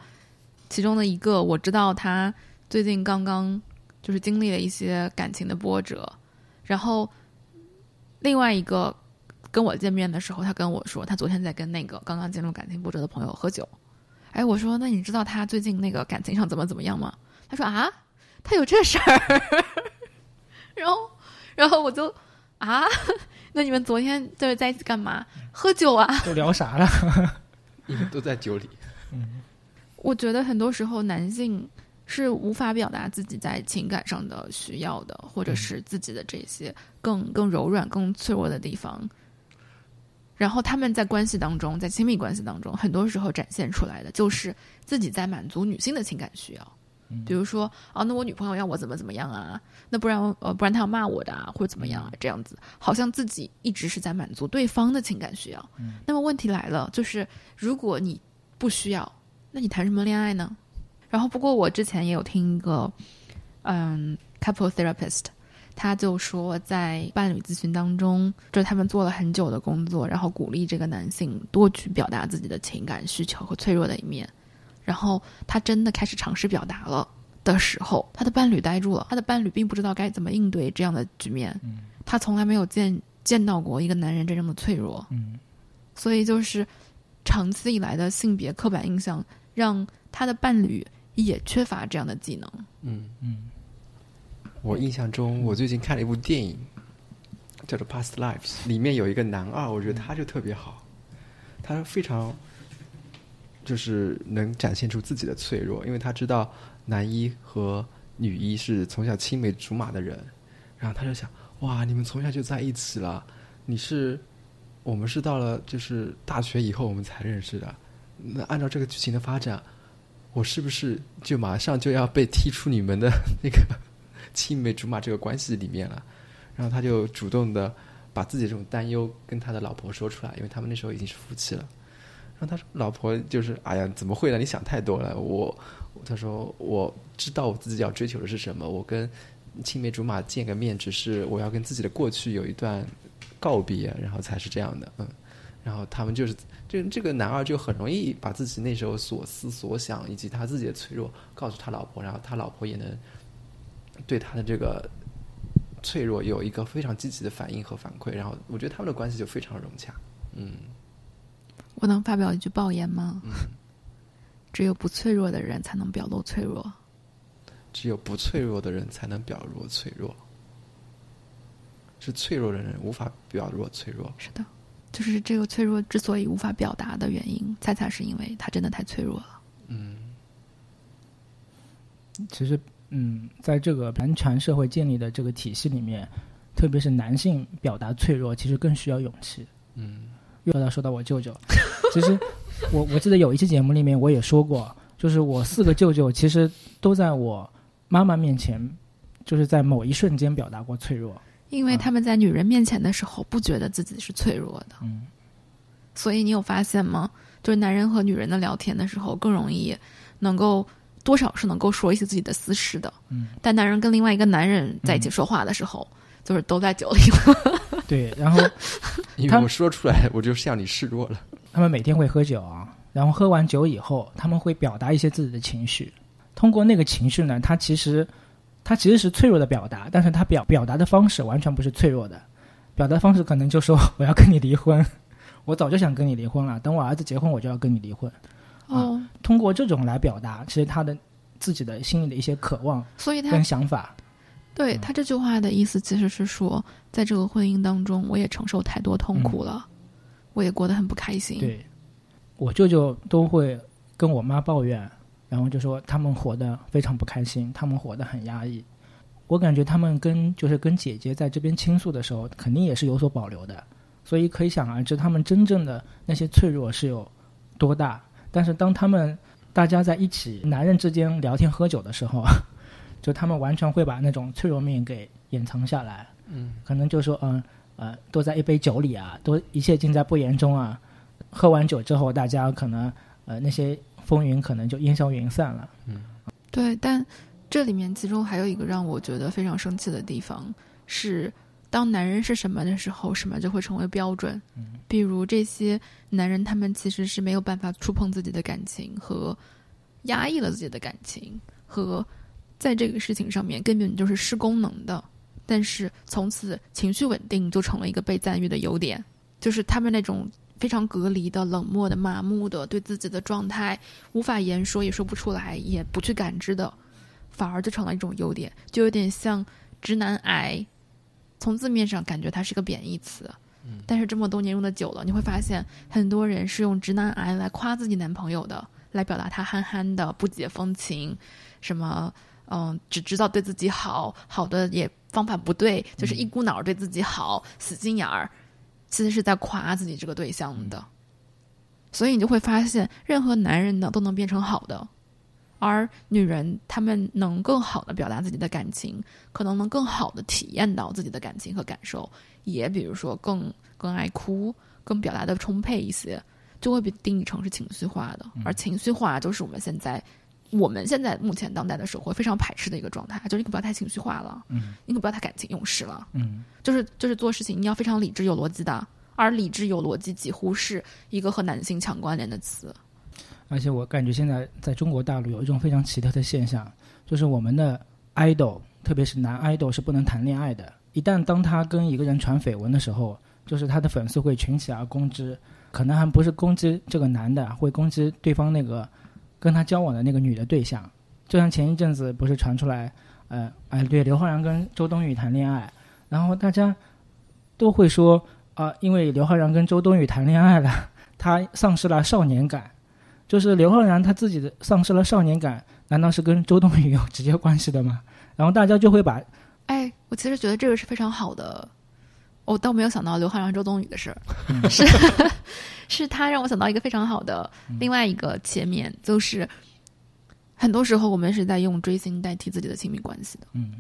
其中的一个，我知道他最近刚刚就是经历了一些感情的波折，然后另外一个跟我见面的时候，他跟我说，他昨天在跟那个刚刚进入感情波折的朋友喝酒。哎，我说那你知道他最近那个感情上怎么怎么样吗？他说啊，他有这事儿。然后，然后我就啊，那你们昨天就是在一起干嘛？喝酒啊？都聊啥了？你们都在酒里。嗯我觉得很多时候男性是无法表达自己在情感上的需要的，或者是自己的这些更更柔软、更脆弱的地方。然后他们在关系当中，在亲密关系当中，很多时候展现出来的就是自己在满足女性的情感需要。比如说，啊，那我女朋友要我怎么怎么样啊？那不然呃，不然她要骂我的啊，或者怎么样啊？这样子，好像自己一直是在满足对方的情感需要。那么问题来了，就是如果你不需要，那你谈什么恋爱呢？然后，不过我之前也有听一个，嗯，couple therapist，他就说，在伴侣咨询当中，就是他们做了很久的工作，然后鼓励这个男性多去表达自己的情感需求和脆弱的一面。然后他真的开始尝试表达了的时候，他的伴侣呆住了，他的伴侣并不知道该怎么应对这样的局面。他从来没有见见到过一个男人真正的脆弱。嗯所以就是长期以来的性别刻板印象，让他的伴侣也缺乏这样的技能。嗯，嗯。我印象中，我最近看了一部电影，叫做《Past Lives》，里面有一个男二，我觉得他就特别好，他非常就是能展现出自己的脆弱，因为他知道男一和女一是从小青梅竹马的人，然后他就想，哇，你们从小就在一起了，你是我们是到了就是大学以后我们才认识的，那按照这个剧情的发展，我是不是就马上就要被踢出你们的 那个青梅竹马这个关系里面了？然后他就主动的把自己这种担忧跟他的老婆说出来，因为他们那时候已经是夫妻了。然后他说老婆就是哎呀怎么会呢？你想太多了。我他说我知道我自己要追求的是什么，我跟青梅竹马见个面，只是我要跟自己的过去有一段告别，然后才是这样的。嗯，然后他们就是这这个男二就很容易把自己那时候所思所想以及他自己的脆弱告诉他老婆，然后他老婆也能对他的这个脆弱有一个非常积极的反应和反馈，然后我觉得他们的关系就非常融洽。嗯，我能发表一句爆言吗？只有不脆弱的人才能表露脆弱。只有不脆弱的人才能表露脆弱，是脆弱的人无法表露脆弱。是的，就是这个脆弱之所以无法表达的原因，恰恰是因为他真的太脆弱了。嗯，其实，嗯，在这个男权社会建立的这个体系里面，特别是男性表达脆弱，其实更需要勇气。嗯，又要说到我舅舅，其实 我我记得有一期节目里面我也说过，就是我四个舅舅其实都在我妈妈面前，就是在某一瞬间表达过脆弱。因为他们在女人面前的时候不觉得自己是脆弱的，嗯，所以你有发现吗？就是男人和女人的聊天的时候更容易能够多少是能够说一些自己的私事的，嗯，但男人跟另外一个男人在一起说话的时候，就是都在酒里了。对，然后 他因为我说出来，我就向你示弱了。他们每天会喝酒啊，然后喝完酒以后，他们会表达一些自己的情绪。通过那个情绪呢，他其实他其实是脆弱的表达，但是他表表达的方式完全不是脆弱的，表达方式可能就说 我要跟你离婚，我早就想跟你离婚了，等我儿子结婚我就要跟你离婚。哦，通过这种来表达，其实他的自己的心里的一些渴望所以他跟想法。对他这句话的意思其实是说，在这个婚姻当中，我也承受太多痛苦了，我也过得很不开心。对，我舅舅都会跟我妈抱怨，然后就说他们活得非常不开心，他们活得很压抑。我感觉他们跟就是跟姐姐在这边倾诉的时候，肯定也是有所保留的，所以可以想而知，他们真正的那些脆弱是有多大。但是当他们大家在一起，男人之间聊天喝酒的时候，就他们完全会把那种脆弱面给掩藏下来。嗯，可能就说嗯呃，都在一杯酒里啊，都一切尽在不言中啊。喝完酒之后，大家可能呃那些风云可能就烟消云散了。嗯对，但这里面其中还有一个让我觉得非常生气的地方是，当男人是什么的时候，什么就会成为标准。嗯，比如这些男人，他们其实是没有办法触碰自己的感情，和压抑了自己的感情，和在这个事情上面根本就是失功能的。但是从此情绪稳定就成了一个被赞誉的优点，就是他们那种非常隔离的、冷漠的、麻木的，对自己的状态无法言说，也说不出来，也不去感知的，反而就成了一种优点，就有点像直男癌。从字面上感觉它是个贬义词，但是这么多年用的久了，你会发现很多人是用直男癌来夸自己男朋友的，来表达他憨憨的、不解风情，什么嗯，只知道对自己好，好的也方法不对，就是一股脑儿对自己好，死心眼儿，其实是在夸自己这个对象的。所以你就会发现，任何男人呢都能变成好的，而女人她们能更好的表达自己的感情，可能能更好的体验到自己的感情和感受，也比如说更更爱哭，更表达的充沛一些，就会被定义成是情绪化的。而情绪化就是我们现在我们现在目前当代的社会非常排斥的一个状态，就是你可不要太情绪化了，嗯你可不要太感情用事了，嗯就是就是做事情你要非常理智有逻辑的，而理智有逻辑几乎是一个和男性强关联的词。而且我感觉现在在中国大陆有一种非常奇特的现象，就是我们的 idol，特别是男 idol 是不能谈恋爱的。一旦当他跟一个人传绯闻的时候，就是他的粉丝会群起而攻之，可能还不是攻击这个男的，会攻击对方那个跟他交往的那个女的对象。就像前一阵子不是传出来，呃，哎，对，刘昊然跟周冬雨谈恋爱，然后大家都会说啊、因为刘昊然跟周冬雨谈恋爱了，他丧失了少年感。就是刘昊然他自己的丧失了少年感，难道是跟周冬雨有直接关系的吗？然后大家就会把哎，我其实觉得这个是非常好的。我倒没有想到刘昊然、周冬雨的事儿，嗯是 是他让我想到一个非常好的另外一个切面，就是很多时候我们是在用追星代替自己的亲密关系的。嗯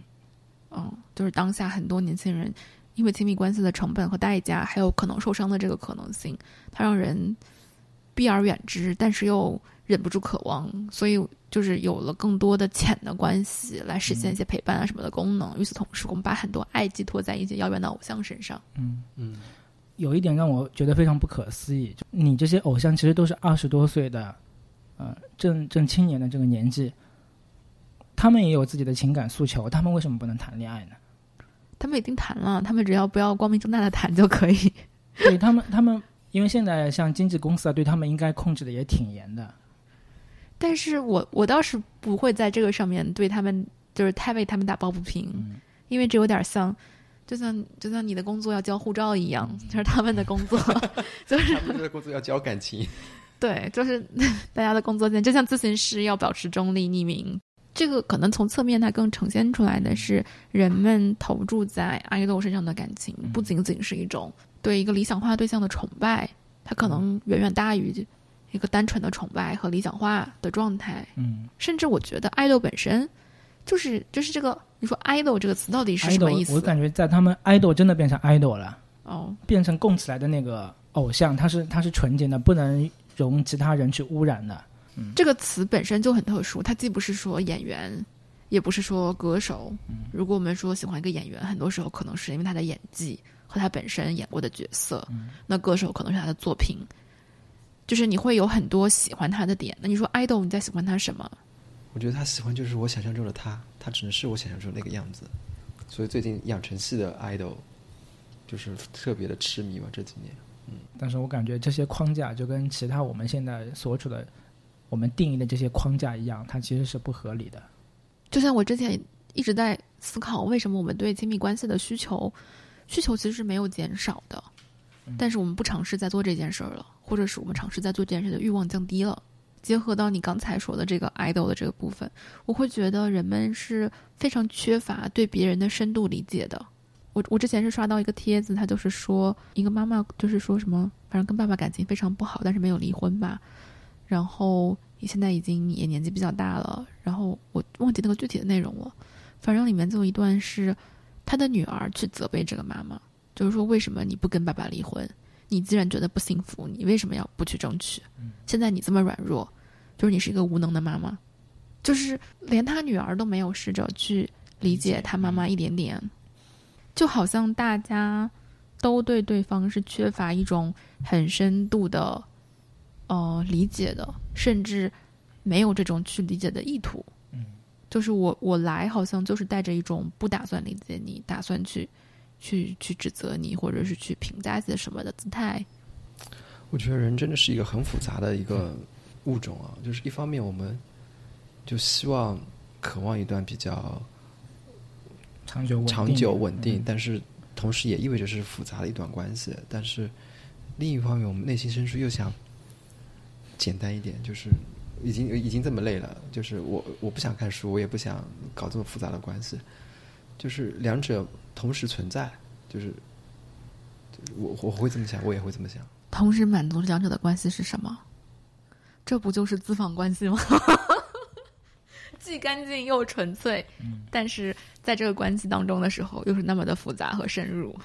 嗯，就是当下很多年轻人因为亲密关系的成本和代价，还有可能受伤的这个可能性，它让人避而远之，但是又忍不住渴望，所以就是有了更多的浅的关系来实现一些陪伴啊什么的功能。与此同时，我们把很多爱寄托在一些遥远的偶像身上。嗯嗯，有一点让我觉得非常不可思议，就你这些偶像其实都是二十多岁的，呃，正正青年的这个年纪，他们也有自己的情感诉求，他们为什么不能谈恋爱呢？他们已经谈了，他们只要不要光明正大的谈就可以。对他们，他们因为现在像经纪公司啊，对他们应该控制的也挺严的。但是我我倒是不会在这个上面对他们就是太为他们打抱不平，嗯。因为这有点像，就像就像你的工作要交护照一样，就是他们的工作 就是他们的工作要交感情，对，就是 大家的工作间，就像咨询师要保持中立匿名。这个可能从侧面，它更呈现出来的是人们投注在 idol 身上的感情，不仅仅是一种对一个理想化对象的崇拜，它可能远远大于一个单纯的崇拜和理想化的状态。嗯甚至我觉得 idol 本身就是就是这个，你说 idol 这个词到底是什么意，idol，我？感觉在他们 idol 真的变成 idol 了，哦，变成供起来的那个偶像，他是他是纯洁的，不能容其他人去污染的。这个词本身就很特殊，它既不是说演员，也不是说歌手。如果我们说喜欢一个演员，很多时候可能是因为他的演技和他本身演过的角色。那歌手可能是他的作品，就是你会有很多喜欢他的点。那你说 idol 你在喜欢他什么？我觉得他喜欢就是我想象中的他，他只能是我想象中那个样子。所以最近养成系的 idol 就是特别的痴迷嘛，这几年。嗯但是我感觉这些框架就跟其他我们现在所处的、我们定义的这些框架一样，它其实是不合理的。就像我之前一直在思考，为什么我们对亲密关系的需求，需求其实是没有减少的，但是我们不尝试在做这件事儿了，或者是我们尝试在做这件事的欲望降低了。结合到你刚才说的这个 idol 的这个部分，我会觉得人们是非常缺乏对别人的深度理解的。我我之前是刷到一个帖子，他就是说一个妈妈就是说什么，反正跟爸爸感情非常不好，但是没有离婚吧。然后现在已经也年纪比较大了，然后我忘记那个具体的内容了。反正里面就有一段是他的女儿去责备这个妈妈，就是说为什么你不跟爸爸离婚？你既然觉得不幸福，你为什么要不去争取？现在你这么软弱，就是你是一个无能的妈妈，就是连他女儿都没有试着去理解他妈妈一点点，就好像大家都对对方是缺乏一种很深度的呃理解的，甚至没有这种去理解的意图。嗯，就是我我来好像就是带着一种不打算理解你，打算去去去指责你，或者是去评价些什么的姿态。我觉得人真的是一个很复杂的一个物种啊，就是一方面我们就希望渴望一段比较长久长久稳定，嗯但是同时也意味着是复杂的一段关系。但是另一方面，我们内心深处又想简单一点，就是已经已经这么累了，就是我我不想看书，我也不想搞这么复杂的关系，就是两者同时存在，就是我我会这么想，我也会这么想。同时满足两者的关系是什么？这不就是资访关系吗？既干净又纯粹，但是在这个关系当中的时候，又是那么的复杂和深入。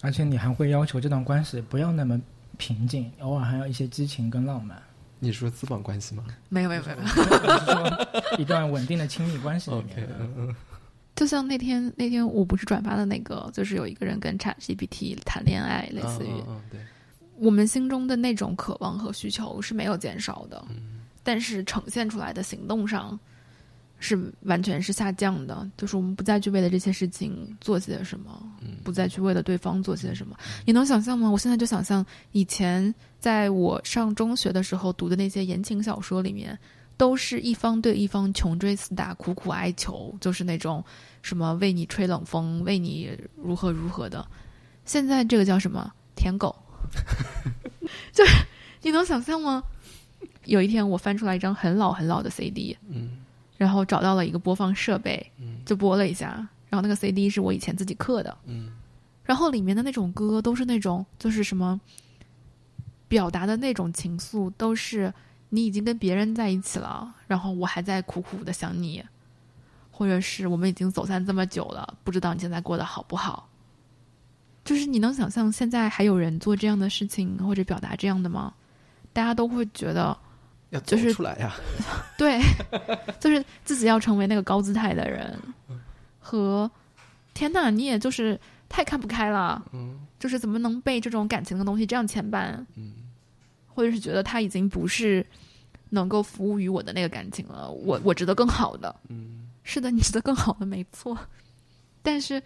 而且你还会要求这段关系不要那么平静，偶尔还要一些激情跟浪漫。你说资访关系吗没有没有没有没有，我是说一段稳定的亲密关系里面。OK，嗯嗯就像那天那天我不是转发的那个，就是有一个人跟 ChatGPT 谈恋爱，类似于、嗯嗯嗯对，我们心中的那种渴望和需求是没有减少的，但是呈现出来的行动上是完全是下降的。就是我们不再去为了这些事情做些什么，不再去为了对方做些什么。你能想象吗？我现在就想象以前在我上中学的时候读的那些言情小说里面，都是一方对一方穷追死打、苦苦哀求，就是那种什么为你吹冷风、为你如何如何的。现在这个叫什么舔狗？就是你能想象吗？有一天我翻出来一张很老很老的 CD，嗯然后找到了一个播放设备，嗯就播了一下，然后那个 CD 是我以前自己刻的，嗯然后里面的那种歌都是那种就是什么表达的那种情愫，都是你已经跟别人在一起了，然后我还在苦苦的想你，或者是我们已经走散这么久了，不知道你现在过得好不好。就是你能想象现在还有人做这样的事情或者表达这样的吗？大家都会觉得，要走就是出来呀。对，就是自己要成为那个高姿态的人，和天呐，你也就是太看不开了，嗯就是怎么能被这种感情的东西这样牵绊，嗯或者是觉得他已经不是能够服务于我的那个感情了，我我值得更好的。嗯 是的，你值得更好的，没错。但是，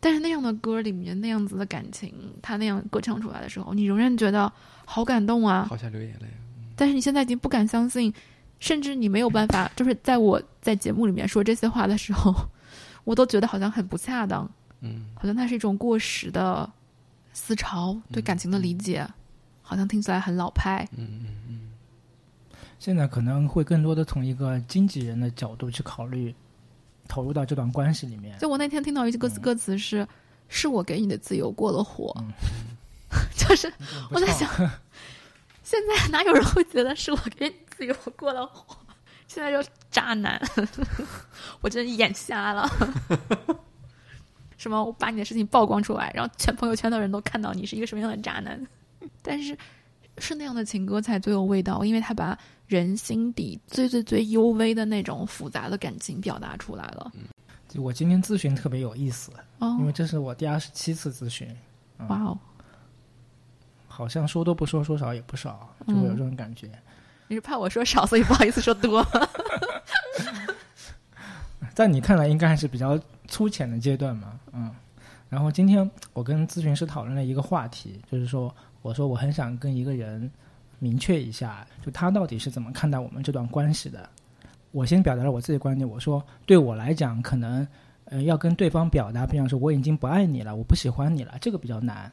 但是那样的歌里面那样子的感情，他那样歌唱出来的时候，你仍然觉得好感动啊。好想流眼泪。但是你现在已经不敢相信，甚至你没有办法，就是在我在节目里面说这些话的时候，我都觉得好像很不恰当，嗯好像它是一种过时的思潮，对感情的理解，好像听起来很老派。嗯嗯嗯现在可能会更多的从一个经纪人的角度去考虑，投入到这段关系里面。就我那天听到一句歌词，嗯歌词是“是我给你的自由过了火”，嗯 就是我在想，现在哪有人会觉得是我给你自由过了火？现在就渣男，我真眼瞎了。什么？我把你的事情曝光出来，然后全朋友圈的人都看到你是一个什么样的渣男。但是是那样的情歌才最有味道，因为他把人心底最最最幽微的那种复杂的感情表达出来了。就我今天咨询特别有意思，哦因，为这是我第二十七次咨询，哇哦！好像说多不说，说少也不少，就会有这种感觉。你是怕我说少，所以不好意思说多。在你看来，应该还是比较粗浅的阶段嘛，嗯。然后今天我跟咨询师讨论了一个话题，就是说，我说我很想跟一个人明确一下，就他到底是怎么看待我们这段关系的。我先表达了我自己观点，我说对我来讲，可能呃要跟对方表达，比方说我已经不爱你了，我不喜欢你了，这个比较难。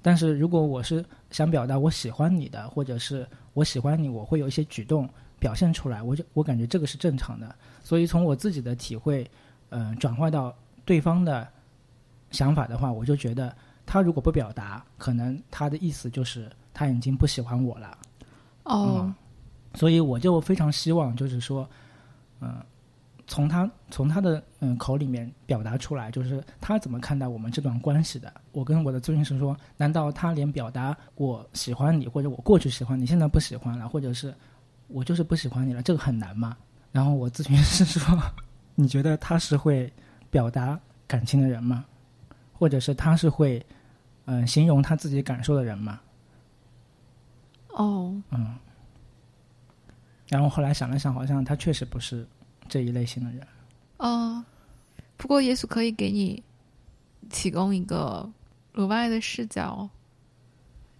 但是如果我是想表达我喜欢你的，或者是我喜欢你，我会有一些举动表现出来，我就我感觉这个是正常的。所以从我自己的体会，呃，转化到对方的想法的话，我就觉得他如果不表达，可能他的意思就是他已经不喜欢我了。哦嗯，所以我就非常希望，就是说，嗯、从他从他的嗯口里面表达出来，就是他怎么看待我们这段关系的。我跟我的咨询师说，难道他连表达我喜欢你，或者我过去喜欢你，现在不喜欢了，或者是我就是不喜欢你了，这个很难吗？然后我咨询师说，你觉得他是会表达感情的人吗？或者是他是会嗯、呃形容他自己感受的人嘛？哦，嗯，然后后来想了想，好像他确实不是这一类型的人。哦，不过也许可以给你提供一个额外的视角。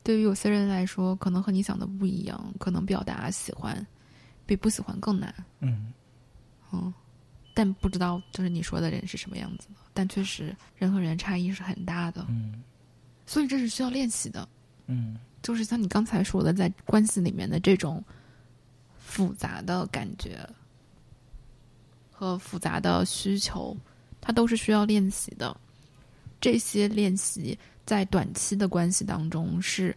对于有些人来说，可能和你想的不一样，可能表达喜欢比不喜欢更难。嗯嗯，但不知道就是你说的人是什么样子的。但确实，人和人差异是很大的，嗯所以这是需要练习的。嗯就是像你刚才说的，在关系里面的这种复杂的感觉和复杂的需求，它都是需要练习的。这些练习在短期的关系当中是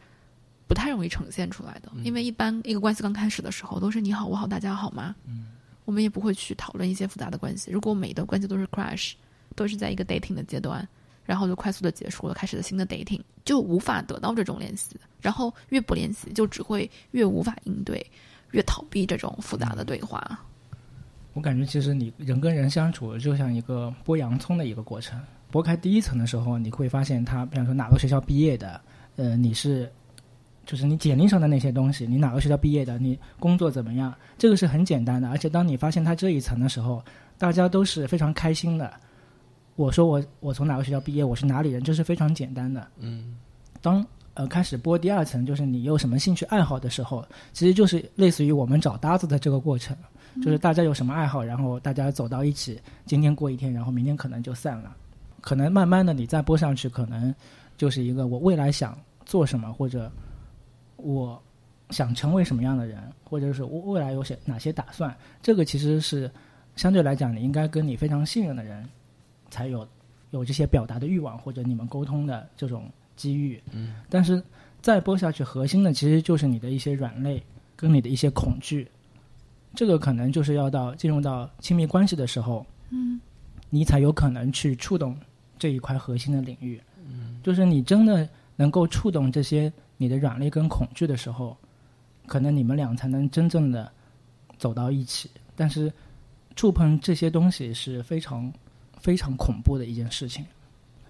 不太容易呈现出来的，因为一般一个关系刚开始的时候都是你好我好大家好吗？嗯我们也不会去讨论一些复杂的关系。如果每一段关系都是 crash，都是在一个 dating 的阶段，然后就快速的结束了，开始了新的 dating，就无法得到这种练习。然后越不练习，就只会越无法应对，越逃避这种复杂的对话。我感觉其实你人跟人相处就像一个剥洋葱的一个过程。剥开第一层的时候，你会发现他，比方说哪个学校毕业的，呃，你是，就是你简历上的那些东西，你哪个学校毕业的，你工作怎么样，这个是很简单的。而且当你发现他这一层的时候，大家都是非常开心的。我说我我从哪个学校毕业，我是哪里人，这是非常简单的。嗯当呃开始播第二层，就是你有什么兴趣爱好的时候，其实就是类似于我们找搭子的这个过程，就是大家有什么爱好，然后大家走到一起，今天过一天，然后明天可能就散了。可能慢慢的你再播上去，可能就是一个我未来想做什么，或者我想成为什么样的人，或者是我未来有些哪些打算，这个其实是相对来讲，你应该跟你非常信任的人才有有这些表达的欲望，或者你们沟通的这种机遇。嗯但是再播下去，核心的其实就是你的一些软肋跟你的一些恐惧。这个可能就是要到进入到亲密关系的时候，嗯你才有可能去触动这一块核心的领域。嗯，就是你真的能够触动这些你的软肋跟恐惧的时候，可能你们俩才能真正的走到一起。但是触碰这些东西是非常非常恐怖的一件事情，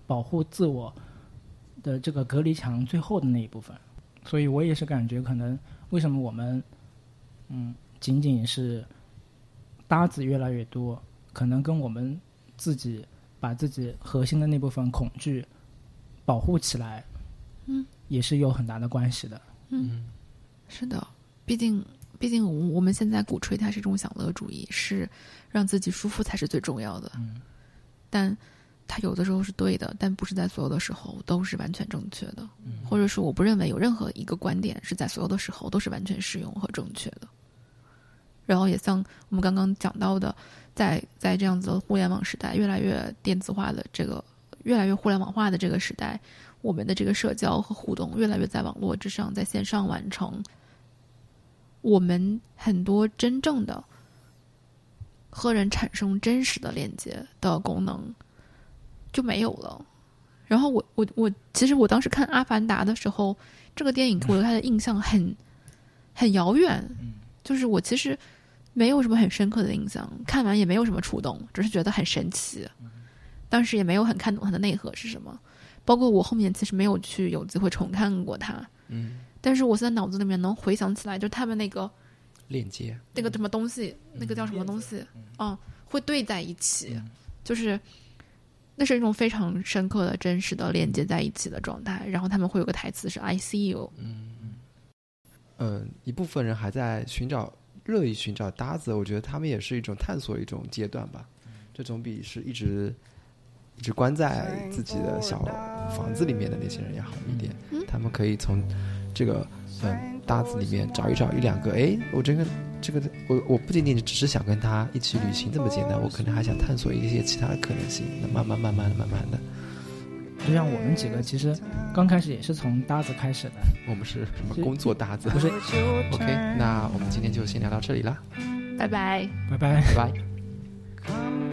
保护自我的这个隔离墙最后的那一部分。所以我也是感觉，可能为什么我们嗯仅仅是搭子越来越多，可能跟我们自己把自己核心的那部分恐惧保护起来，嗯，也是有很大的关系的。嗯，是的，毕竟毕竟我我们现在鼓吹它是一种享乐主义，是让自己舒服才是最重要的。嗯，但它有的时候是对的，但不是在所有的时候都是完全正确的，嗯或者是我不认为有任何一个观点是在所有的时候都是完全适用和正确的。然后也像我们刚刚讲到的，在在这样子的互联网时代，越来越电子化的这个，越来越互联网化的这个时代，我们的这个社交和互动越来越在网络之上，在线上完成。我们很多真正的和人产生真实的链接的功能就没有了。然后我我我，其实我当时看《阿凡达》的时候，这个电影给我留下的印象很很遥远，就是我其实没有什么很深刻的印象，看完也没有什么触动，只是觉得很神奇。当时也没有很看懂它的内核是什么，包括我后面其实没有去有机会重看过它。嗯，但是我现在脑子里面能回想起来，就是他们那个链接，那个什么东西，那个叫什么东西，嗯，会对在一起，就是那是一种非常深刻的、真实的链接在一起的状态。然后他们会有个台词是 “I see you”，嗯，一部分人还在寻找乐意寻找搭子，我觉得他们也是一种探索一种阶段吧。这总比是一直一直关在自己的小房子里面的那些人要好一点。他们可以从这个嗯搭子里面找一找一两个，哎，我这个这个我我不仅仅只是想跟他一起旅行这么简单，我可能还想探索一些其他的可能性。那慢慢慢慢的慢慢的，就像我们几个，其实刚开始也是从搭子开始的，我们是什么工作搭子？不是 OK，那我们今天就先聊到这里啦，拜拜。拜拜。拜拜。